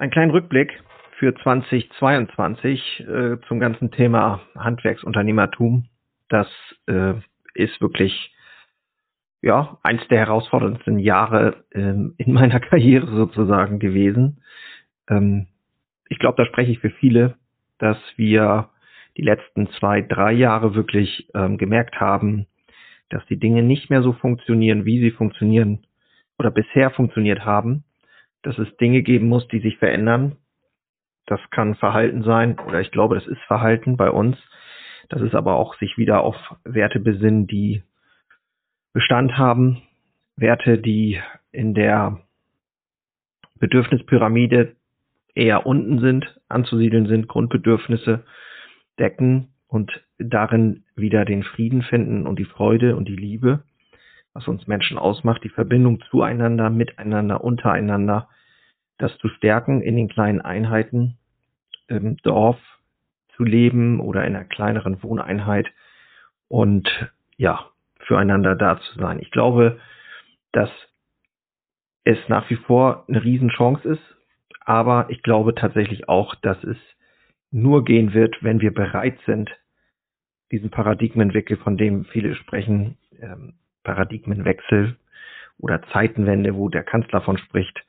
Ein kleinen Rückblick für 2022 äh, zum ganzen Thema Handwerksunternehmertum. Das äh, ist wirklich ja eins der herausforderndsten Jahre ähm, in meiner Karriere sozusagen gewesen. Ähm, ich glaube, da spreche ich für viele, dass wir die letzten zwei, drei Jahre wirklich ähm, gemerkt haben, dass die Dinge nicht mehr so funktionieren, wie sie funktionieren oder bisher funktioniert haben, dass es Dinge geben muss, die sich verändern. Das kann Verhalten sein oder ich glaube, das ist Verhalten bei uns. Das ist aber auch sich wieder auf Werte besinnen, die Bestand haben, Werte, die in der Bedürfnispyramide eher unten sind, anzusiedeln sind, Grundbedürfnisse decken und darin wieder den Frieden finden und die Freude und die Liebe, was uns Menschen ausmacht, die Verbindung zueinander, miteinander, untereinander, das zu stärken in den kleinen Einheiten im Dorf zu leben oder in einer kleineren Wohneinheit und ja, füreinander da zu sein. Ich glaube, dass es nach wie vor eine Riesenchance ist, aber ich glaube tatsächlich auch, dass es nur gehen wird, wenn wir bereit sind, diesen Paradigmenwechsel, von dem viele sprechen, ähm, Paradigmenwechsel oder Zeitenwende, wo der Kanzler von spricht,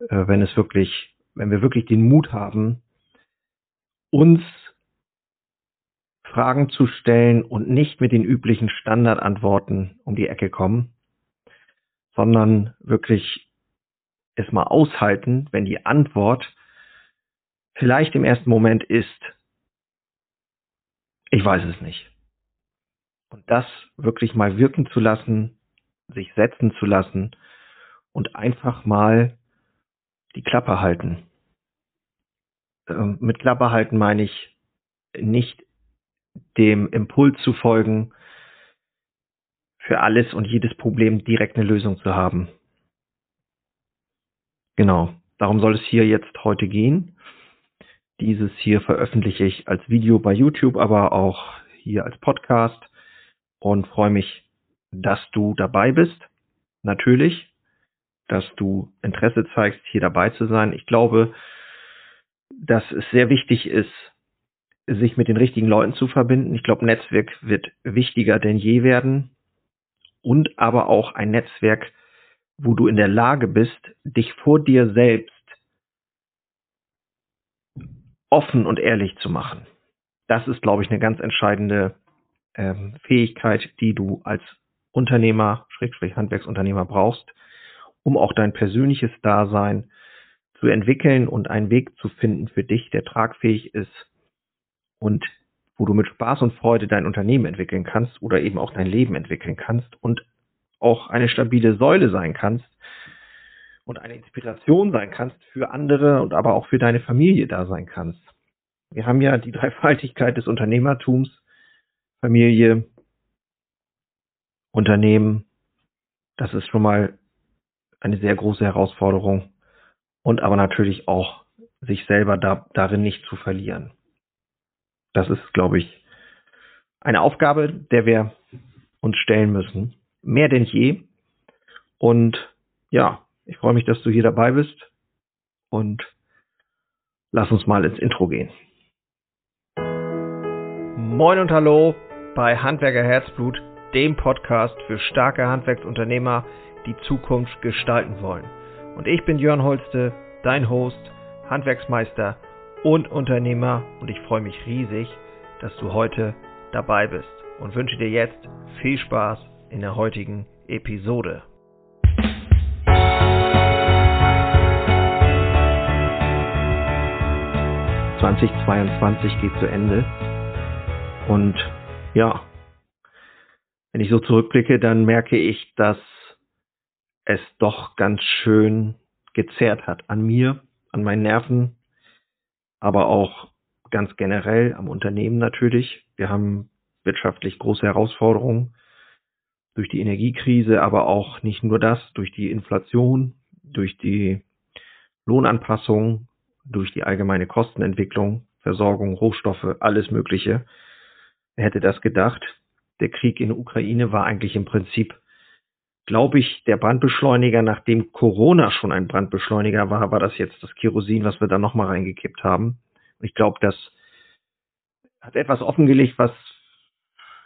äh, wenn es wirklich, wenn wir wirklich den Mut haben, uns Fragen zu stellen und nicht mit den üblichen Standardantworten um die Ecke kommen, sondern wirklich es mal aushalten, wenn die Antwort vielleicht im ersten Moment ist, ich weiß es nicht. Und das wirklich mal wirken zu lassen, sich setzen zu lassen und einfach mal die Klappe halten. Ähm, mit Klappe halten meine ich nicht dem Impuls zu folgen, für alles und jedes Problem direkt eine Lösung zu haben. Genau, darum soll es hier jetzt heute gehen. Dieses hier veröffentliche ich als Video bei YouTube, aber auch hier als Podcast und freue mich, dass du dabei bist. Natürlich, dass du Interesse zeigst, hier dabei zu sein. Ich glaube, dass es sehr wichtig ist, sich mit den richtigen Leuten zu verbinden. Ich glaube, Netzwerk wird wichtiger denn je werden und aber auch ein Netzwerk, wo du in der Lage bist, dich vor dir selbst offen und ehrlich zu machen. Das ist, glaube ich, eine ganz entscheidende ähm, Fähigkeit, die du als Unternehmer, Schrägstrich Handwerksunternehmer brauchst, um auch dein persönliches Dasein zu entwickeln und einen Weg zu finden für dich, der tragfähig ist und wo du mit Spaß und Freude dein Unternehmen entwickeln kannst oder eben auch dein Leben entwickeln kannst und auch eine stabile Säule sein kannst und eine Inspiration sein kannst für andere und aber auch für deine Familie da sein kannst. Wir haben ja die Dreifaltigkeit des Unternehmertums, Familie, Unternehmen. Das ist schon mal eine sehr große Herausforderung und aber natürlich auch sich selber da, darin nicht zu verlieren. Das ist, glaube ich, eine Aufgabe, der wir uns stellen müssen. Mehr denn je. Und ja, ich freue mich, dass du hier dabei bist und lass uns mal ins Intro gehen. Moin und hallo bei Handwerker Herzblut, dem Podcast für starke Handwerksunternehmer, die Zukunft gestalten wollen. Und ich bin Jörn Holste, dein Host, Handwerksmeister und Unternehmer und ich freue mich riesig, dass du heute dabei bist und wünsche dir jetzt viel Spaß in der heutigen Episode. 2022 geht zu Ende. Und ja, wenn ich so zurückblicke, dann merke ich, dass es doch ganz schön gezerrt hat an mir, an meinen Nerven, aber auch ganz generell am Unternehmen natürlich. Wir haben wirtschaftlich große Herausforderungen durch die Energiekrise, aber auch nicht nur das, durch die Inflation, durch die Lohnanpassung, durch die allgemeine Kostenentwicklung, Versorgung, Rohstoffe, alles Mögliche. Wer hätte das gedacht? Der Krieg in der Ukraine war eigentlich im Prinzip glaube ich, der Brandbeschleuniger, nachdem Corona schon ein Brandbeschleuniger war, war das jetzt das Kerosin, was wir da nochmal reingekippt haben. Ich glaube, das hat etwas offengelegt, was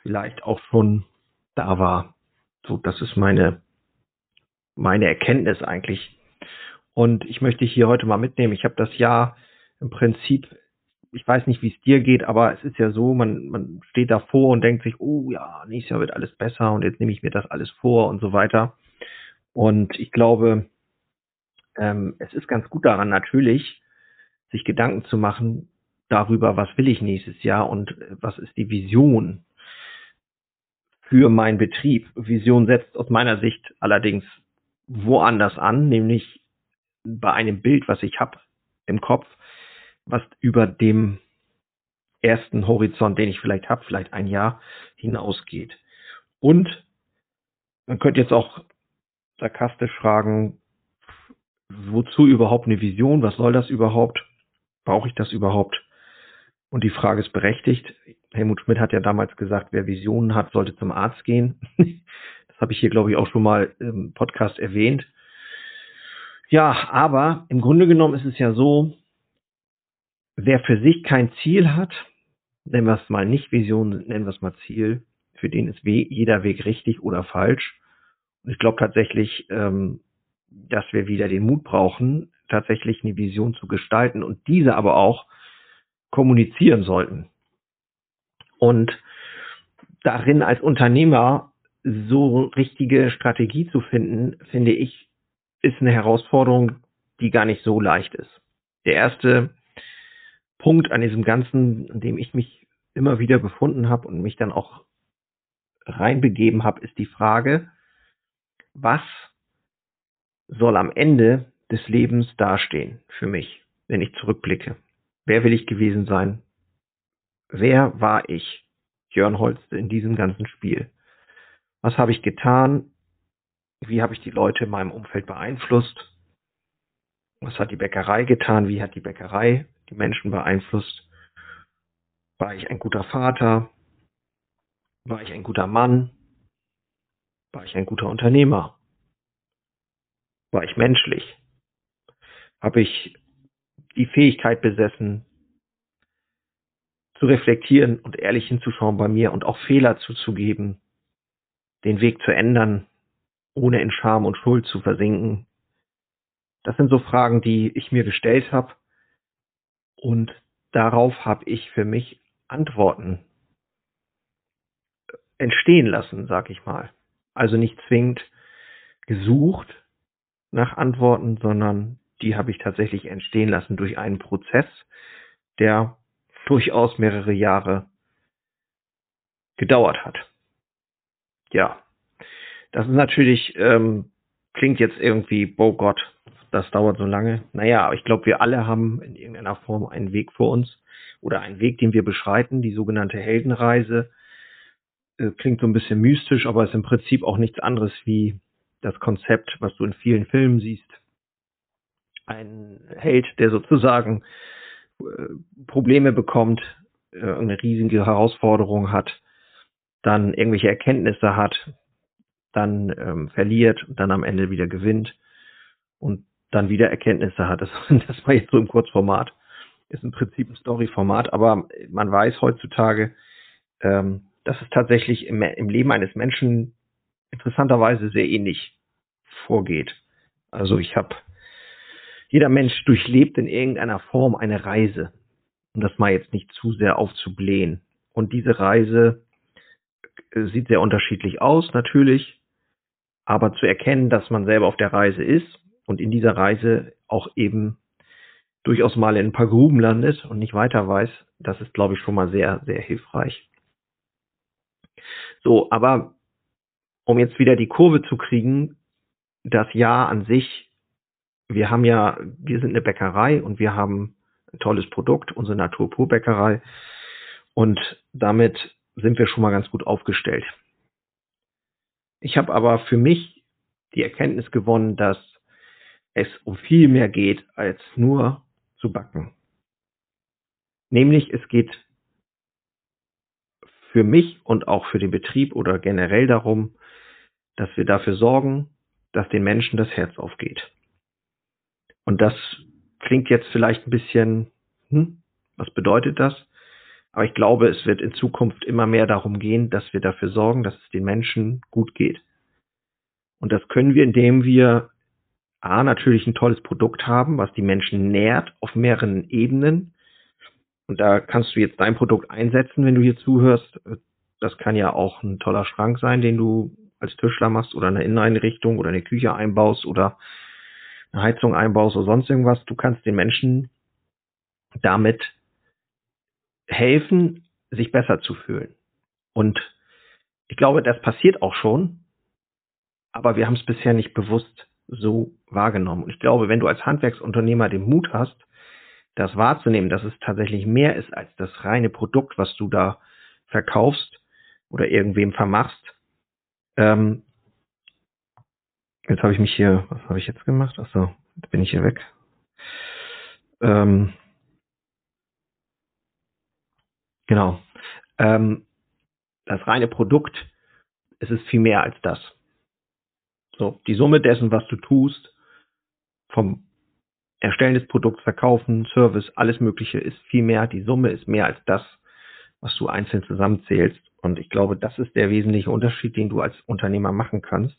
vielleicht auch schon da war. So, das ist meine, meine Erkenntnis eigentlich. Und ich möchte hier heute mal mitnehmen. Ich habe das Jahr im Prinzip, ich weiß nicht, wie es dir geht, aber es ist ja so, man, man steht davor und denkt sich, oh ja, nächstes Jahr wird alles besser und jetzt nehme ich mir das alles vor und so weiter. Und ich glaube, ähm, es ist ganz gut daran natürlich, sich Gedanken zu machen darüber, was will ich nächstes Jahr und was ist die Vision für meinen Betrieb. Vision setzt aus meiner Sicht allerdings woanders an, nämlich bei einem Bild, was ich habe im Kopf, was über dem ersten Horizont, den ich vielleicht habe, vielleicht ein Jahr hinausgeht. Und man könnte jetzt auch sarkastisch fragen, wozu überhaupt eine Vision? Was soll das überhaupt? Brauche ich das überhaupt? Und die Frage ist berechtigt. Helmut Schmidt hat ja damals gesagt, wer Visionen hat, sollte zum Arzt gehen. das habe ich hier, glaube ich, auch schon mal im Podcast erwähnt. Ja, aber im Grunde genommen ist es ja so, wer für sich kein Ziel hat, nennen wir es mal nicht Vision, nennen wir es mal Ziel, für den ist jeder Weg richtig oder falsch. Und ich glaube tatsächlich, ähm, dass wir wieder den Mut brauchen, tatsächlich eine Vision zu gestalten und diese aber auch kommunizieren sollten. Und darin als Unternehmer so richtige Strategie zu finden, finde ich, ist eine Herausforderung, die gar nicht so leicht ist. Der erste Punkt an diesem Ganzen, an dem ich mich immer wieder befunden habe und mich dann auch reinbegeben habe, ist die Frage, was soll am Ende des Lebens dastehen für mich, wenn ich zurückblicke? Wer will ich gewesen sein? Wer war ich, Jörn Holste, in diesem ganzen Spiel? Was habe ich getan? Wie habe ich die Leute in meinem Umfeld beeinflusst? Was hat die Bäckerei getan? Wie hat die Bäckerei die Menschen beeinflusst? War ich ein guter Vater? War ich ein guter Mann? War ich ein guter Unternehmer? War ich menschlich? Habe ich die Fähigkeit besessen, zu reflektieren und ehrlich hinzuschauen bei mir und auch Fehler zuzugeben, den Weg zu ändern, ohne in Scham und Schuld zu versinken. Das sind so Fragen, die ich mir gestellt habe und darauf habe ich für mich Antworten entstehen lassen, sag ich mal. Also nicht zwingend gesucht nach Antworten, sondern die habe ich tatsächlich entstehen lassen durch einen Prozess, der durchaus mehrere Jahre gedauert hat. Ja, das ist natürlich, ähm, klingt jetzt irgendwie, oh Gott, das dauert so lange. Naja, aber ich glaube, wir alle haben in irgendeiner Form einen Weg vor uns oder einen Weg, den wir beschreiten, die sogenannte Heldenreise. Äh, klingt so ein bisschen mystisch, aber ist im Prinzip auch nichts anderes wie das Konzept, was du in vielen Filmen siehst. Ein Held, der sozusagen äh, Probleme bekommt, äh, eine riesige Herausforderung hat, dann irgendwelche Erkenntnisse hat, dann ähm, verliert und dann am Ende wieder gewinnt und dann wieder Erkenntnisse hat. Das, das war jetzt so im Kurzformat. Ist im Prinzip ein Storyformat, aber man weiß heutzutage, ähm, dass es tatsächlich im, im Leben eines Menschen interessanterweise sehr ähnlich vorgeht. Also ich habe, jeder Mensch durchlebt in irgendeiner Form eine Reise. Um das mal jetzt nicht zu sehr aufzublähen. Und diese Reise äh, sieht sehr unterschiedlich aus, natürlich. Aber zu erkennen, dass man selber auf der Reise ist und in dieser Reise auch eben durchaus mal in ein paar Gruben landet und nicht weiter weiß, das ist, glaube ich, schon mal sehr, sehr hilfreich. So, aber um jetzt wieder die Kurve zu kriegen, das Jahr an sich, wir haben ja, wir sind eine Bäckerei und wir haben ein tolles Produkt, unsere Naturpurbäckerei. Und damit sind wir schon mal ganz gut aufgestellt. Ich habe aber für mich die Erkenntnis gewonnen, dass es um viel mehr geht als nur zu backen. Nämlich es geht für mich und auch für den Betrieb oder generell darum, dass wir dafür sorgen, dass den Menschen das Herz aufgeht. Und das klingt jetzt vielleicht ein bisschen, hm, was bedeutet das? Aber ich glaube, es wird in Zukunft immer mehr darum gehen, dass wir dafür sorgen, dass es den Menschen gut geht. Und das können wir, indem wir A, natürlich ein tolles Produkt haben, was die Menschen nährt auf mehreren Ebenen. Und da kannst du jetzt dein Produkt einsetzen, wenn du hier zuhörst. Das kann ja auch ein toller Schrank sein, den du als Tischler machst oder eine Inneneinrichtung oder eine Küche einbaust oder eine Heizung einbaust oder sonst irgendwas. Du kannst den Menschen damit helfen, sich besser zu fühlen. Und ich glaube, das passiert auch schon, aber wir haben es bisher nicht bewusst so wahrgenommen. Und ich glaube, wenn du als Handwerksunternehmer den Mut hast, das wahrzunehmen, dass es tatsächlich mehr ist als das reine Produkt, was du da verkaufst oder irgendwem vermachst. Ähm, jetzt habe ich mich hier, was habe ich jetzt gemacht? Achso, jetzt bin ich hier weg. Ähm, Genau. Ähm, das reine Produkt, es ist viel mehr als das. So, die Summe dessen, was du tust, vom Erstellen des Produkts, Verkaufen, Service, alles Mögliche ist viel mehr. Die Summe ist mehr als das, was du einzeln zusammenzählst. Und ich glaube, das ist der wesentliche Unterschied, den du als Unternehmer machen kannst,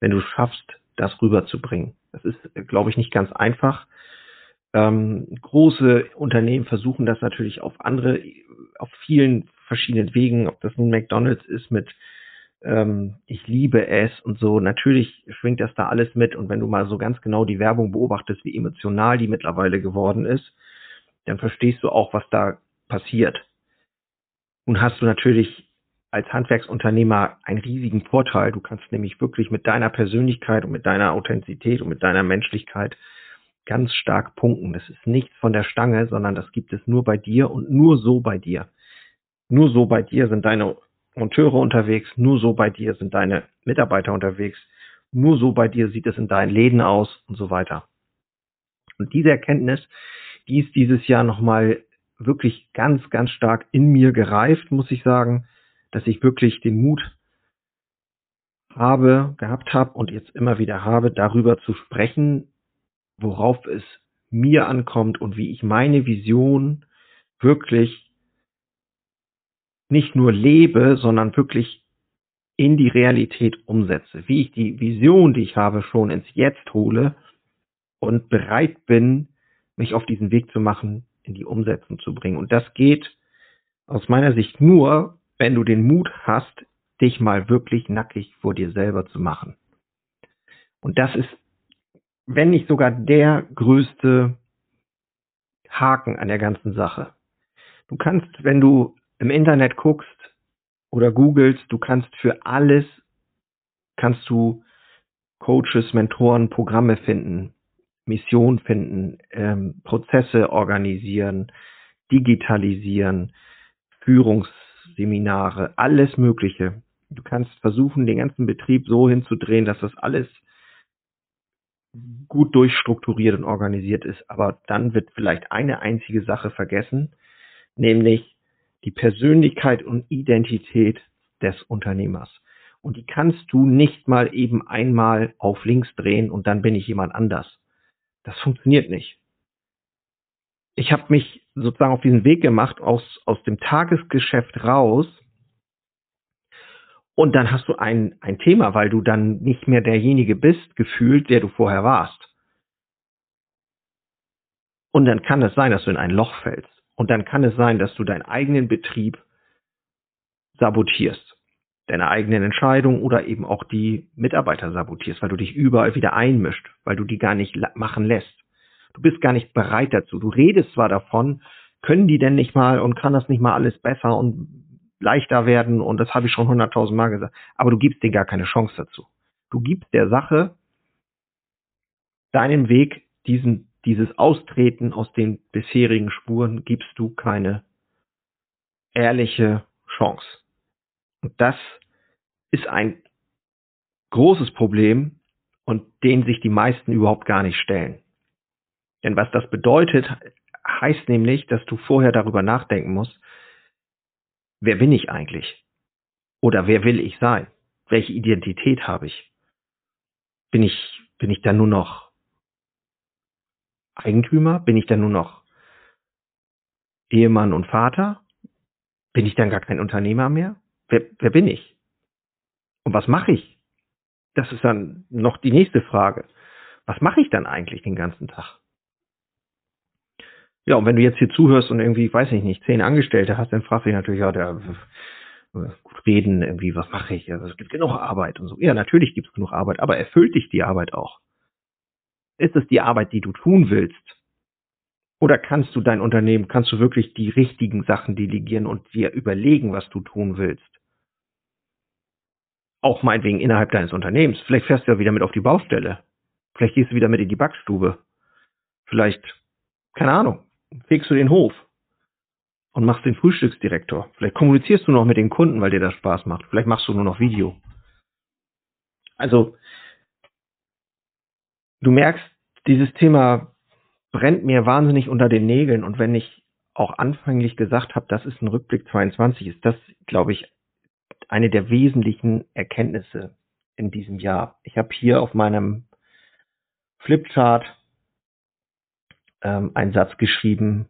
wenn du schaffst, das rüberzubringen. Das ist, glaube ich, nicht ganz einfach. Ähm, große Unternehmen versuchen das natürlich auf andere, auf vielen verschiedenen Wegen, ob das nun McDonald's ist mit ähm, ich liebe es und so. Natürlich schwingt das da alles mit und wenn du mal so ganz genau die Werbung beobachtest, wie emotional die mittlerweile geworden ist, dann verstehst du auch, was da passiert. Nun hast du natürlich als Handwerksunternehmer einen riesigen Vorteil. Du kannst nämlich wirklich mit deiner Persönlichkeit und mit deiner Authentizität und mit deiner Menschlichkeit ganz stark punkten. Das ist nichts von der Stange, sondern das gibt es nur bei dir und nur so bei dir. Nur so bei dir sind deine Monteure unterwegs, nur so bei dir sind deine Mitarbeiter unterwegs, nur so bei dir sieht es in deinen Läden aus und so weiter. Und diese Erkenntnis, die ist dieses Jahr nochmal wirklich ganz, ganz stark in mir gereift, muss ich sagen, dass ich wirklich den Mut habe, gehabt habe und jetzt immer wieder habe, darüber zu sprechen, worauf es mir ankommt und wie ich meine Vision wirklich nicht nur lebe, sondern wirklich in die Realität umsetze. Wie ich die Vision, die ich habe, schon ins Jetzt hole und bereit bin, mich auf diesen Weg zu machen, in die Umsetzung zu bringen. Und das geht aus meiner Sicht nur, wenn du den Mut hast, dich mal wirklich nackig vor dir selber zu machen. Und das ist wenn nicht sogar der größte Haken an der ganzen Sache. Du kannst, wenn du im Internet guckst oder googelst, du kannst für alles, kannst du Coaches, Mentoren, Programme finden, Mission finden, ähm, Prozesse organisieren, digitalisieren, Führungsseminare, alles Mögliche. Du kannst versuchen, den ganzen Betrieb so hinzudrehen, dass das alles gut durchstrukturiert und organisiert ist. Aber dann wird vielleicht eine einzige Sache vergessen, nämlich die Persönlichkeit und Identität des Unternehmers. Und die kannst du nicht mal eben einmal auf links drehen und dann bin ich jemand anders. Das funktioniert nicht. Ich habe mich sozusagen auf diesen Weg gemacht, aus, aus dem Tagesgeschäft raus und dann hast du ein, ein Thema, weil du dann nicht mehr derjenige bist, gefühlt, der du vorher warst. Und dann kann es sein, dass du in ein Loch fällst. Und dann kann es sein, dass du deinen eigenen Betrieb sabotierst. Deine eigenen Entscheidungen oder eben auch die Mitarbeiter sabotierst, weil du dich überall wieder einmischt, weil du die gar nicht machen lässt. Du bist gar nicht bereit dazu. Du redest zwar davon, können die denn nicht mal und kann das nicht mal alles besser und leichter werden und das habe ich schon hunderttausend Mal gesagt. Aber du gibst dir gar keine Chance dazu. Du gibst der Sache deinen Weg, diesen, dieses Austreten aus den bisherigen Spuren, gibst du keine ehrliche Chance. Und das ist ein großes Problem und den sich die meisten überhaupt gar nicht stellen. Denn was das bedeutet, heißt nämlich, dass du vorher darüber nachdenken musst, wer bin ich eigentlich? Oder wer will ich sein? welche Identität habe ich? Bin ich, bin ich dann nur noch Eigentümer? Bin ich dann nur noch Ehemann und Vater? Bin ich dann gar kein Unternehmer mehr? Wer, wer bin ich? Und was mache ich? Das ist dann noch die nächste Frage. Was mache ich dann eigentlich den ganzen Tag? Ja, und wenn du jetzt hier zuhörst und irgendwie, weiß ich nicht, zehn Angestellte hast, dann fragst du dich natürlich, ja, der gut reden, irgendwie, was mache ich? Also, es gibt genug Arbeit und so. Ja, natürlich gibt es genug Arbeit, aber erfüllt dich die Arbeit auch? Ist es die Arbeit, die du tun willst? Oder kannst du dein Unternehmen, kannst du wirklich die richtigen Sachen delegieren und dir überlegen, was du tun willst? Auch meinetwegen innerhalb deines Unternehmens. Vielleicht fährst du ja wieder mit auf die Baustelle. Vielleicht gehst du wieder mit in die Backstube. Vielleicht, keine Ahnung, fegst du den Hof und machst den Frühstücksdirektor. Vielleicht kommunizierst du noch mit den Kunden, weil dir das Spaß macht. Vielleicht machst du nur noch Video. Also, du merkst, dieses Thema brennt mir wahnsinnig unter den Nägeln und wenn ich auch anfänglich gesagt habe, das ist ein Rückblick 22, ist das, glaube ich, eine der wesentlichen Erkenntnisse in diesem Jahr. Ich habe hier auf meinem Flipchart ähm, einen Satz geschrieben,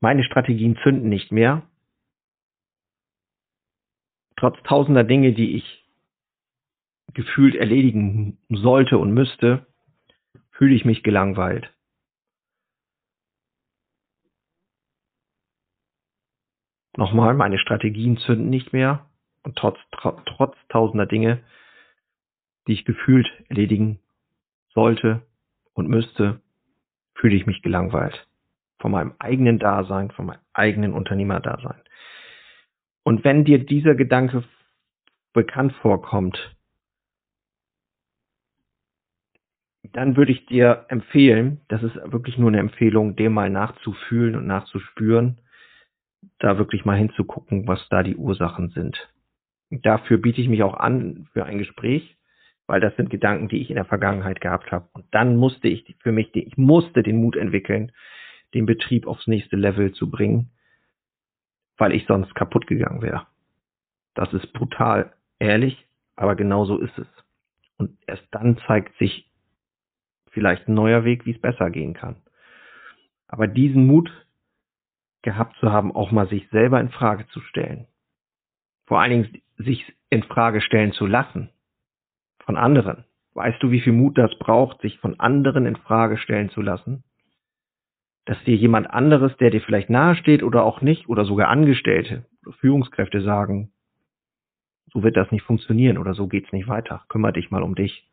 meine Strategien zünden nicht mehr. Trotz tausender Dinge, die ich gefühlt erledigen sollte und müsste, fühle ich mich gelangweilt. Nochmal, meine Strategien zünden nicht mehr und trotz, trotz, tausender Dinge, die ich gefühlt erledigen sollte und müsste, fühle ich mich gelangweilt von meinem eigenen Dasein, von meinem eigenen Unternehmerdasein. Und wenn dir dieser Gedanke bekannt vorkommt, dann würde ich dir empfehlen, das ist wirklich nur eine Empfehlung, dem mal nachzufühlen und nachzuspüren, da wirklich mal hinzugucken, was da die Ursachen sind. Dafür biete ich mich auch an für ein Gespräch, weil das sind Gedanken, die ich in der Vergangenheit gehabt habe. Und dann musste ich für mich, ich musste den Mut entwickeln, den Betrieb aufs nächste Level zu bringen, weil ich sonst kaputt gegangen wäre. Das ist brutal ehrlich, aber genau so ist es. Und erst dann zeigt sich vielleicht ein neuer Weg, wie es besser gehen kann. Aber diesen Mut gehabt zu haben, auch mal sich selber in Frage zu stellen. Vor allen Dingen sich in Frage stellen zu lassen. Von anderen. Weißt du, wie viel Mut das braucht, sich von anderen in Frage stellen zu lassen? dass dir jemand anderes, der dir vielleicht nahesteht oder auch nicht, oder sogar Angestellte, Führungskräfte sagen, so wird das nicht funktionieren oder so geht's nicht weiter. Kümmer dich mal um dich.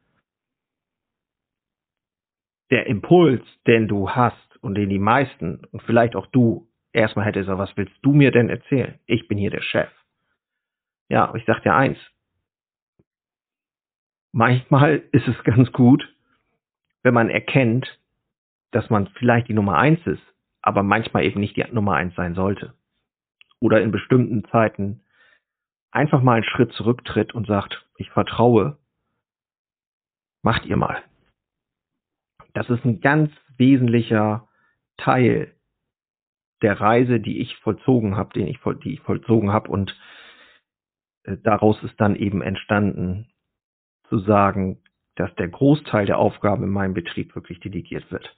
Der Impuls, den du hast und den die meisten und vielleicht auch du erstmal hättest, was willst du mir denn erzählen? Ich bin hier der Chef. Ja, ich sag dir eins. Manchmal ist es ganz gut, wenn man erkennt, dass man vielleicht die Nummer eins ist, aber manchmal eben nicht die Nummer eins sein sollte. Oder in bestimmten Zeiten einfach mal einen Schritt zurücktritt und sagt, ich vertraue, macht ihr mal. Das ist ein ganz wesentlicher Teil der Reise, die ich vollzogen habe, den ich, die ich vollzogen habe und äh, daraus ist dann eben entstanden, zu sagen, dass der Großteil der Aufgaben in meinem Betrieb wirklich delegiert wird.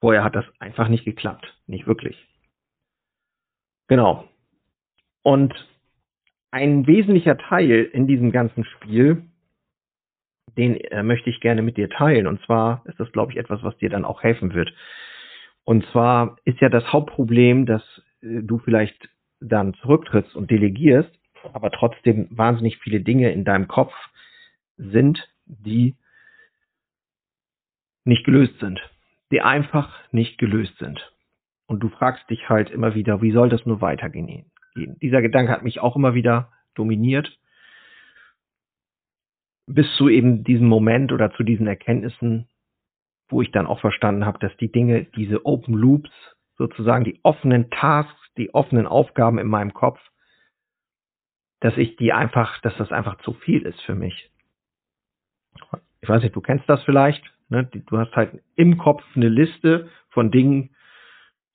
Vorher hat das einfach nicht geklappt. Nicht wirklich. Genau. Und ein wesentlicher Teil in diesem ganzen Spiel, den äh, möchte ich gerne mit dir teilen. Und zwar ist das, glaube ich, etwas, was dir dann auch helfen wird. Und zwar ist ja das Hauptproblem, dass äh, du vielleicht dann zurücktrittst und delegierst, aber trotzdem wahnsinnig viele Dinge in deinem Kopf sind, die nicht gelöst sind die einfach nicht gelöst sind. Und du fragst dich halt immer wieder, wie soll das nur weitergehen? Dieser Gedanke hat mich auch immer wieder dominiert, bis zu eben diesem Moment oder zu diesen Erkenntnissen, wo ich dann auch verstanden habe, dass die Dinge, diese Open Loops, sozusagen die offenen Tasks, die offenen Aufgaben in meinem Kopf, dass ich die einfach, dass das einfach zu viel ist für mich. Ich weiß nicht, du kennst das vielleicht. Ne? Du hast halt im Kopf eine Liste von Dingen,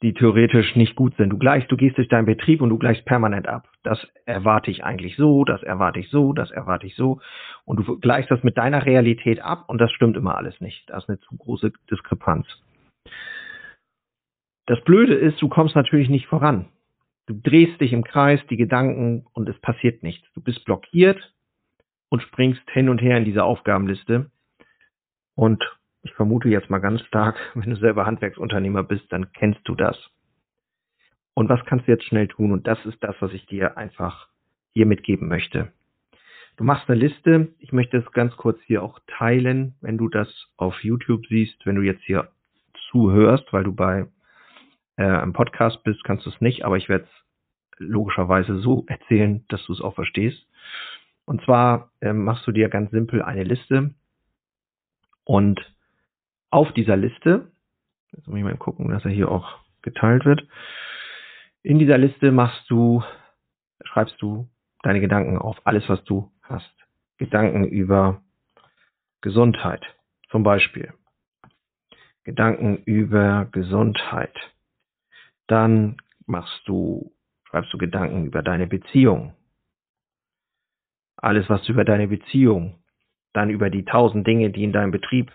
die theoretisch nicht gut sind. Du gleichst, du gehst durch deinen Betrieb und du gleichst permanent ab. Das erwarte ich eigentlich so, das erwarte ich so, das erwarte ich so. Und du gleichst das mit deiner Realität ab und das stimmt immer alles nicht. Da ist eine zu große Diskrepanz. Das Blöde ist, du kommst natürlich nicht voran. Du drehst dich im Kreis, die Gedanken und es passiert nichts. Du bist blockiert und springst hin und her in dieser Aufgabenliste. Und ich vermute jetzt mal ganz stark, wenn du selber Handwerksunternehmer bist, dann kennst du das. Und was kannst du jetzt schnell tun? Und das ist das, was ich dir einfach hier mitgeben möchte. Du machst eine Liste. Ich möchte es ganz kurz hier auch teilen, wenn du das auf YouTube siehst, wenn du jetzt hier zuhörst, weil du bei äh, einem Podcast bist, kannst du es nicht, aber ich werde es logischerweise so erzählen, dass du es auch verstehst. Und zwar äh, machst du dir ganz simpel eine Liste und auf dieser Liste, jetzt muss ich mal gucken, dass er hier auch geteilt wird. In dieser Liste machst du, schreibst du deine Gedanken auf, alles was du hast. Gedanken über Gesundheit zum Beispiel. Gedanken über Gesundheit. Dann machst du, schreibst du Gedanken über deine Beziehung. Alles, was du über deine Beziehung, dann über die tausend Dinge, die in deinem Betrieb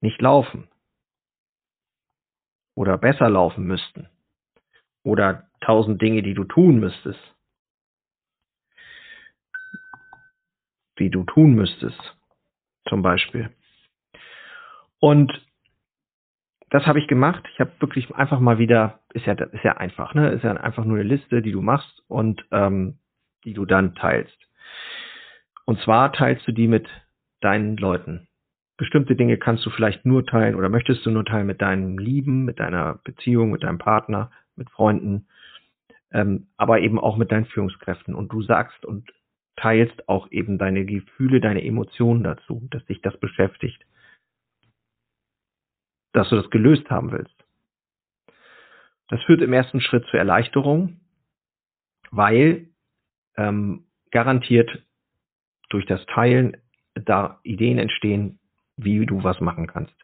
nicht laufen oder besser laufen müssten oder tausend Dinge, die du tun müsstest, die du tun müsstest, zum Beispiel. Und das habe ich gemacht. Ich habe wirklich einfach mal wieder, ist ja, ist ja einfach, ne? Ist ja einfach nur eine Liste, die du machst und ähm, die du dann teilst. Und zwar teilst du die mit deinen Leuten bestimmte Dinge kannst du vielleicht nur teilen oder möchtest du nur teilen mit deinem Lieben, mit deiner Beziehung, mit deinem Partner, mit Freunden, ähm, aber eben auch mit deinen Führungskräften. Und du sagst und teilst auch eben deine Gefühle, deine Emotionen dazu, dass dich das beschäftigt, dass du das gelöst haben willst. Das führt im ersten Schritt zur Erleichterung, weil ähm, garantiert durch das Teilen da Ideen entstehen, wie du was machen kannst.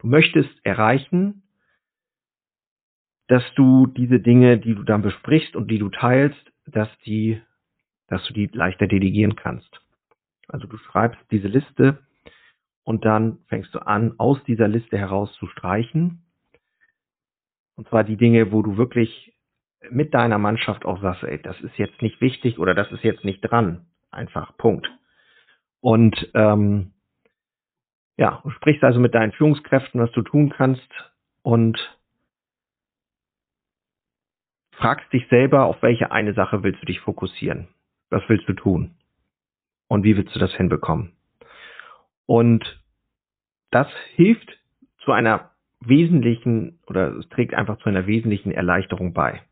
Du möchtest erreichen, dass du diese Dinge, die du dann besprichst und die du teilst, dass die, dass du die leichter delegieren kannst. Also du schreibst diese Liste und dann fängst du an, aus dieser Liste heraus zu streichen. Und zwar die Dinge, wo du wirklich mit deiner Mannschaft auch sagst, ey, das ist jetzt nicht wichtig oder das ist jetzt nicht dran. Einfach Punkt. Und ähm, ja, sprichst also mit deinen Führungskräften, was du tun kannst und fragst dich selber, auf welche eine Sache willst du dich fokussieren? Was willst du tun? Und wie willst du das hinbekommen? Und das hilft zu einer wesentlichen oder es trägt einfach zu einer wesentlichen Erleichterung bei.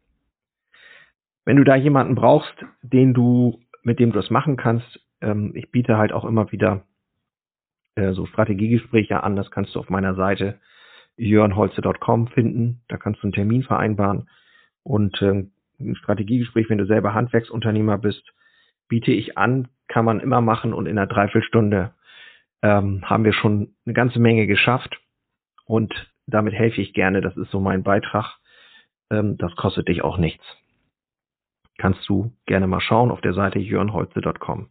Wenn du da jemanden brauchst, den du, mit dem du das machen kannst, ähm, ich biete halt auch immer wieder äh, so Strategiegespräche an. Das kannst du auf meiner Seite jörnholze.com finden. Da kannst du einen Termin vereinbaren. Und äh, ein Strategiegespräch, wenn du selber Handwerksunternehmer bist, biete ich an, kann man immer machen und in einer Dreiviertelstunde ähm, haben wir schon eine ganze Menge geschafft. Und damit helfe ich gerne. Das ist so mein Beitrag. Ähm, das kostet dich auch nichts. Kannst du gerne mal schauen auf der Seite jörnholze.com.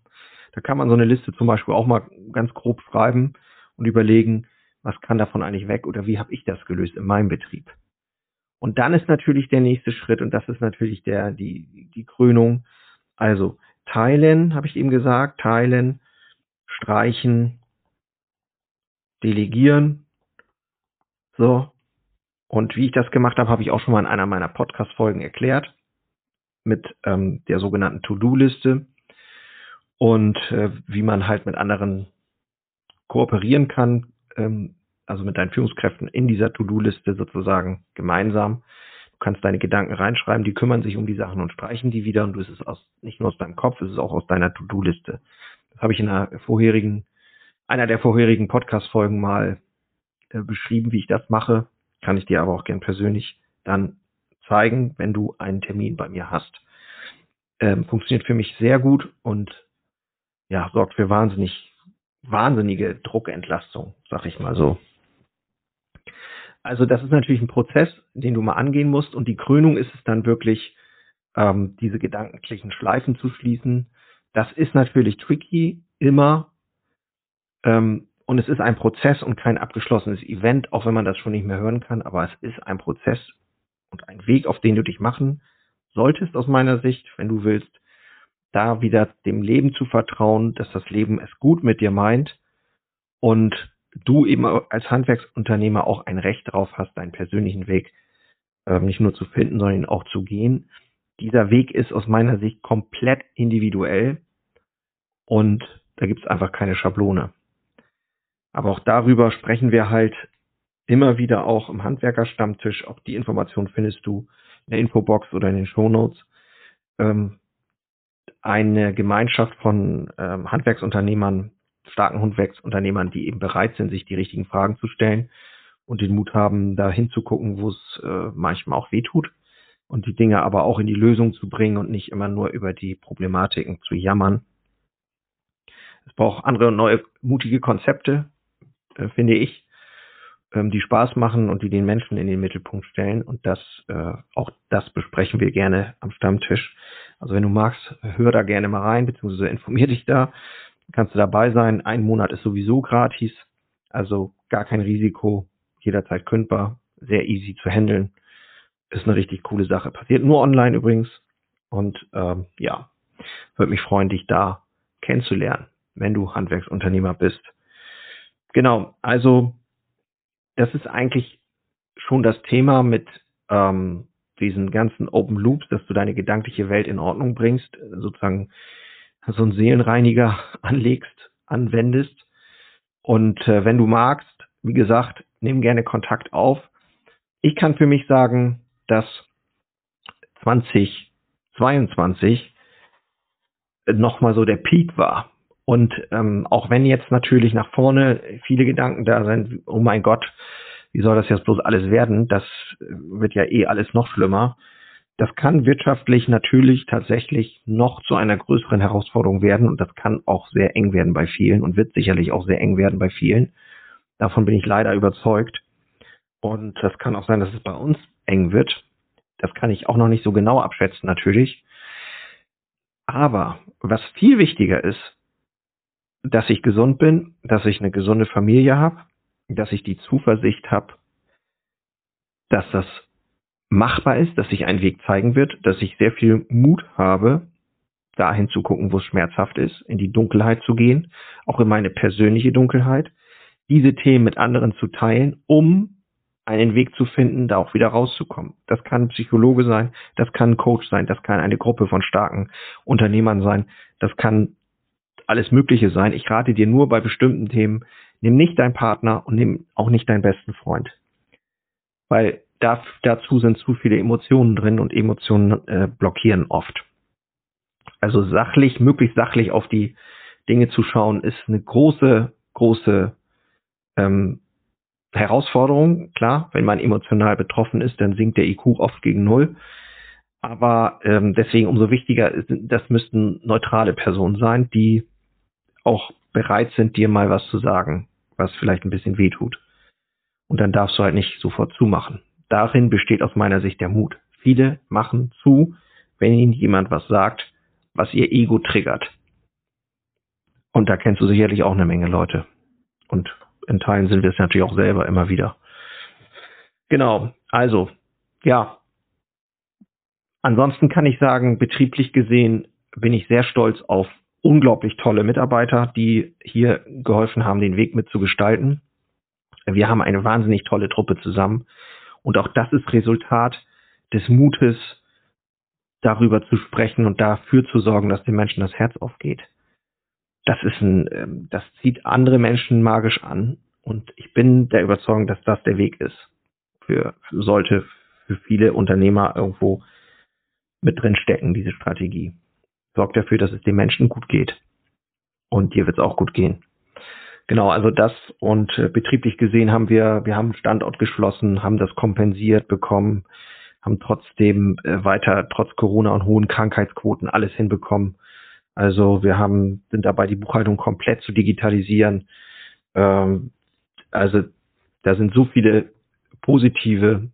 Da kann man so eine Liste zum Beispiel auch mal ganz grob schreiben und überlegen, was kann davon eigentlich weg oder wie habe ich das gelöst in meinem Betrieb. Und dann ist natürlich der nächste Schritt und das ist natürlich der die die Krönung. Also teilen, habe ich eben gesagt, teilen, streichen, delegieren. So. Und wie ich das gemacht habe, habe ich auch schon mal in einer meiner Podcast-Folgen erklärt mit ähm, der sogenannten To-Do-Liste und äh, wie man halt mit anderen kooperieren kann, ähm, also mit deinen Führungskräften in dieser To-Do-Liste sozusagen gemeinsam. Du kannst deine Gedanken reinschreiben, die kümmern sich um die Sachen und streichen die wieder und du ist es aus, nicht nur aus deinem Kopf, es ist auch aus deiner To-Do-Liste. Das habe ich in einer vorherigen, einer der vorherigen Podcast-Folgen mal äh, beschrieben, wie ich das mache. Kann ich dir aber auch gern persönlich dann zeigen, wenn du einen Termin bei mir hast. Ähm, funktioniert für mich sehr gut und ja, sorgt für wahnsinnig, wahnsinnige Druckentlastung, sag ich mal so. Also das ist natürlich ein Prozess, den du mal angehen musst und die Krönung ist es dann wirklich, ähm, diese gedanklichen Schleifen zu schließen. Das ist natürlich tricky, immer. Ähm, und es ist ein Prozess und kein abgeschlossenes Event, auch wenn man das schon nicht mehr hören kann, aber es ist ein Prozess und ein Weg, auf den du dich machen solltest aus meiner Sicht, wenn du willst, da wieder dem Leben zu vertrauen, dass das Leben es gut mit dir meint und du eben als Handwerksunternehmer auch ein Recht darauf hast, deinen persönlichen Weg äh, nicht nur zu finden, sondern auch zu gehen. Dieser Weg ist aus meiner Sicht komplett individuell und da gibt es einfach keine Schablone. Aber auch darüber sprechen wir halt immer wieder auch im Handwerkerstammtisch. Auch die Information findest du in der Infobox oder in den Shownotes. Ähm, eine Gemeinschaft von ähm, Handwerksunternehmern, starken Handwerksunternehmern, die eben bereit sind, sich die richtigen Fragen zu stellen und den Mut haben, da hinzugucken, wo es äh, manchmal auch weh tut und die Dinge aber auch in die Lösung zu bringen und nicht immer nur über die Problematiken zu jammern. Es braucht andere neue mutige Konzepte, äh, finde ich, ähm, die Spaß machen und die den Menschen in den Mittelpunkt stellen. Und das, äh, auch das besprechen wir gerne am Stammtisch. Also wenn du magst, hör da gerne mal rein, beziehungsweise informier dich da. Kannst du dabei sein. Ein Monat ist sowieso gratis. Also gar kein Risiko, jederzeit kündbar, sehr easy zu handeln. Ist eine richtig coole Sache. Passiert nur online übrigens. Und ähm, ja, würde mich freuen, dich da kennenzulernen, wenn du Handwerksunternehmer bist. Genau, also das ist eigentlich schon das Thema mit ähm, diesen ganzen Open Loops, dass du deine gedankliche Welt in Ordnung bringst, sozusagen so einen Seelenreiniger anlegst, anwendest. Und äh, wenn du magst, wie gesagt, nimm gerne Kontakt auf. Ich kann für mich sagen, dass 2022 nochmal so der Peak war. Und ähm, auch wenn jetzt natürlich nach vorne viele Gedanken da sind, oh mein Gott, wie soll das jetzt bloß alles werden? Das wird ja eh alles noch schlimmer. Das kann wirtschaftlich natürlich tatsächlich noch zu einer größeren Herausforderung werden und das kann auch sehr eng werden bei vielen und wird sicherlich auch sehr eng werden bei vielen. Davon bin ich leider überzeugt. Und das kann auch sein, dass es bei uns eng wird. Das kann ich auch noch nicht so genau abschätzen natürlich. Aber was viel wichtiger ist, dass ich gesund bin, dass ich eine gesunde Familie habe, dass ich die Zuversicht habe, dass das machbar ist, dass sich ein Weg zeigen wird, dass ich sehr viel Mut habe, dahin zu gucken, wo es schmerzhaft ist, in die Dunkelheit zu gehen, auch in meine persönliche Dunkelheit, diese Themen mit anderen zu teilen, um einen Weg zu finden, da auch wieder rauszukommen. Das kann ein Psychologe sein, das kann ein Coach sein, das kann eine Gruppe von starken Unternehmern sein, das kann alles Mögliche sein. Ich rate dir nur bei bestimmten Themen, nimm nicht deinen Partner und nimm auch nicht deinen besten Freund. Weil da, dazu sind zu viele Emotionen drin und Emotionen äh, blockieren oft. Also sachlich, möglichst sachlich auf die Dinge zu schauen, ist eine große, große ähm, Herausforderung. Klar, wenn man emotional betroffen ist, dann sinkt der IQ oft gegen null. Aber ähm, deswegen umso wichtiger, das müssten neutrale Personen sein, die auch bereit sind, dir mal was zu sagen, was vielleicht ein bisschen weh tut. Und dann darfst du halt nicht sofort zumachen. Darin besteht aus meiner Sicht der Mut. Viele machen zu, wenn ihnen jemand was sagt, was ihr Ego triggert. Und da kennst du sicherlich auch eine Menge Leute. Und in Teilen sind wir es natürlich auch selber immer wieder. Genau, also, ja. Ansonsten kann ich sagen, betrieblich gesehen bin ich sehr stolz auf unglaublich tolle Mitarbeiter, die hier geholfen haben, den Weg mitzugestalten. Wir haben eine wahnsinnig tolle Truppe zusammen. Und auch das ist Resultat des Mutes, darüber zu sprechen und dafür zu sorgen, dass den Menschen das Herz aufgeht. Das ist ein, ähm, das zieht andere Menschen magisch an. Und ich bin der Überzeugung, dass das der Weg ist. Für, sollte für viele Unternehmer irgendwo mit drin stecken, diese Strategie sorgt dafür, dass es den Menschen gut geht. Und dir wird es auch gut gehen. Genau, also das und äh, betrieblich gesehen haben wir, wir haben Standort geschlossen, haben das kompensiert bekommen, haben trotzdem äh, weiter, trotz Corona und hohen Krankheitsquoten alles hinbekommen. Also wir haben, sind dabei, die Buchhaltung komplett zu digitalisieren. Ähm, also da sind so viele positive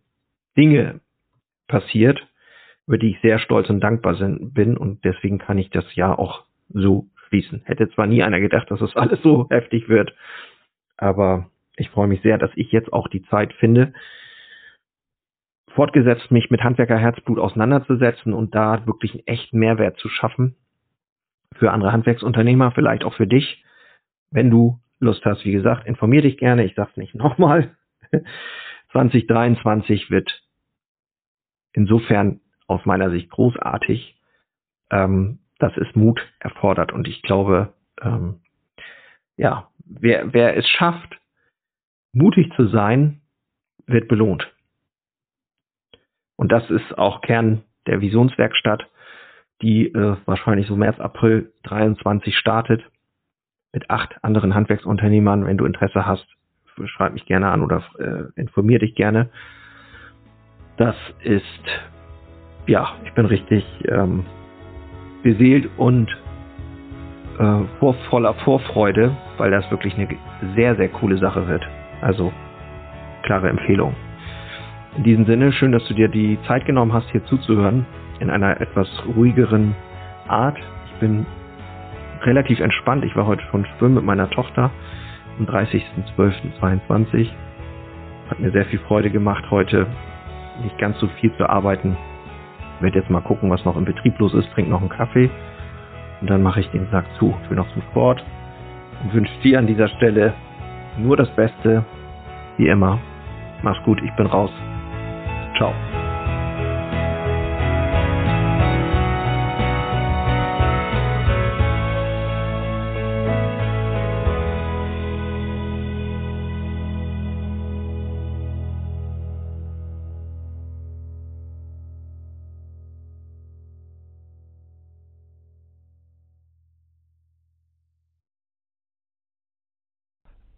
Dinge passiert, über die ich sehr stolz und dankbar bin und deswegen kann ich das Jahr auch so schließen. Hätte zwar nie einer gedacht, dass das alles so heftig wird, aber ich freue mich sehr, dass ich jetzt auch die Zeit finde, fortgesetzt mich mit Handwerkerherzblut auseinanderzusetzen und da wirklich einen echten Mehrwert zu schaffen für andere Handwerksunternehmer, vielleicht auch für dich. Wenn du Lust hast, wie gesagt, informier dich gerne. Ich sage es nicht nochmal. 2023 wird insofern aus meiner Sicht großartig, ähm, dass es Mut erfordert. Und ich glaube, ähm, ja, wer, wer es schafft, mutig zu sein, wird belohnt. Und das ist auch Kern der Visionswerkstatt, die äh, wahrscheinlich so März, April 23 startet mit acht anderen Handwerksunternehmern. Wenn du Interesse hast, schreib mich gerne an oder äh, informier dich gerne. Das ist, ja, ich bin richtig ähm, beseelt und äh, vor, voller Vorfreude, weil das wirklich eine sehr, sehr coole Sache wird. Also klare Empfehlung. In diesem Sinne, schön, dass du dir die Zeit genommen hast, hier zuzuhören, in einer etwas ruhigeren Art. Ich bin relativ entspannt. Ich war heute schon schwimmen mit meiner Tochter am 30.12.22. Hat mir sehr viel Freude gemacht, heute nicht ganz so viel zu arbeiten. Werde jetzt mal gucken, was noch im Betrieb los ist, trinke noch einen Kaffee und dann mache ich den Sack zu. Ich will noch zum Sport und wünsche dir an dieser Stelle nur das Beste, wie immer. Mach's gut, ich bin raus. Ciao.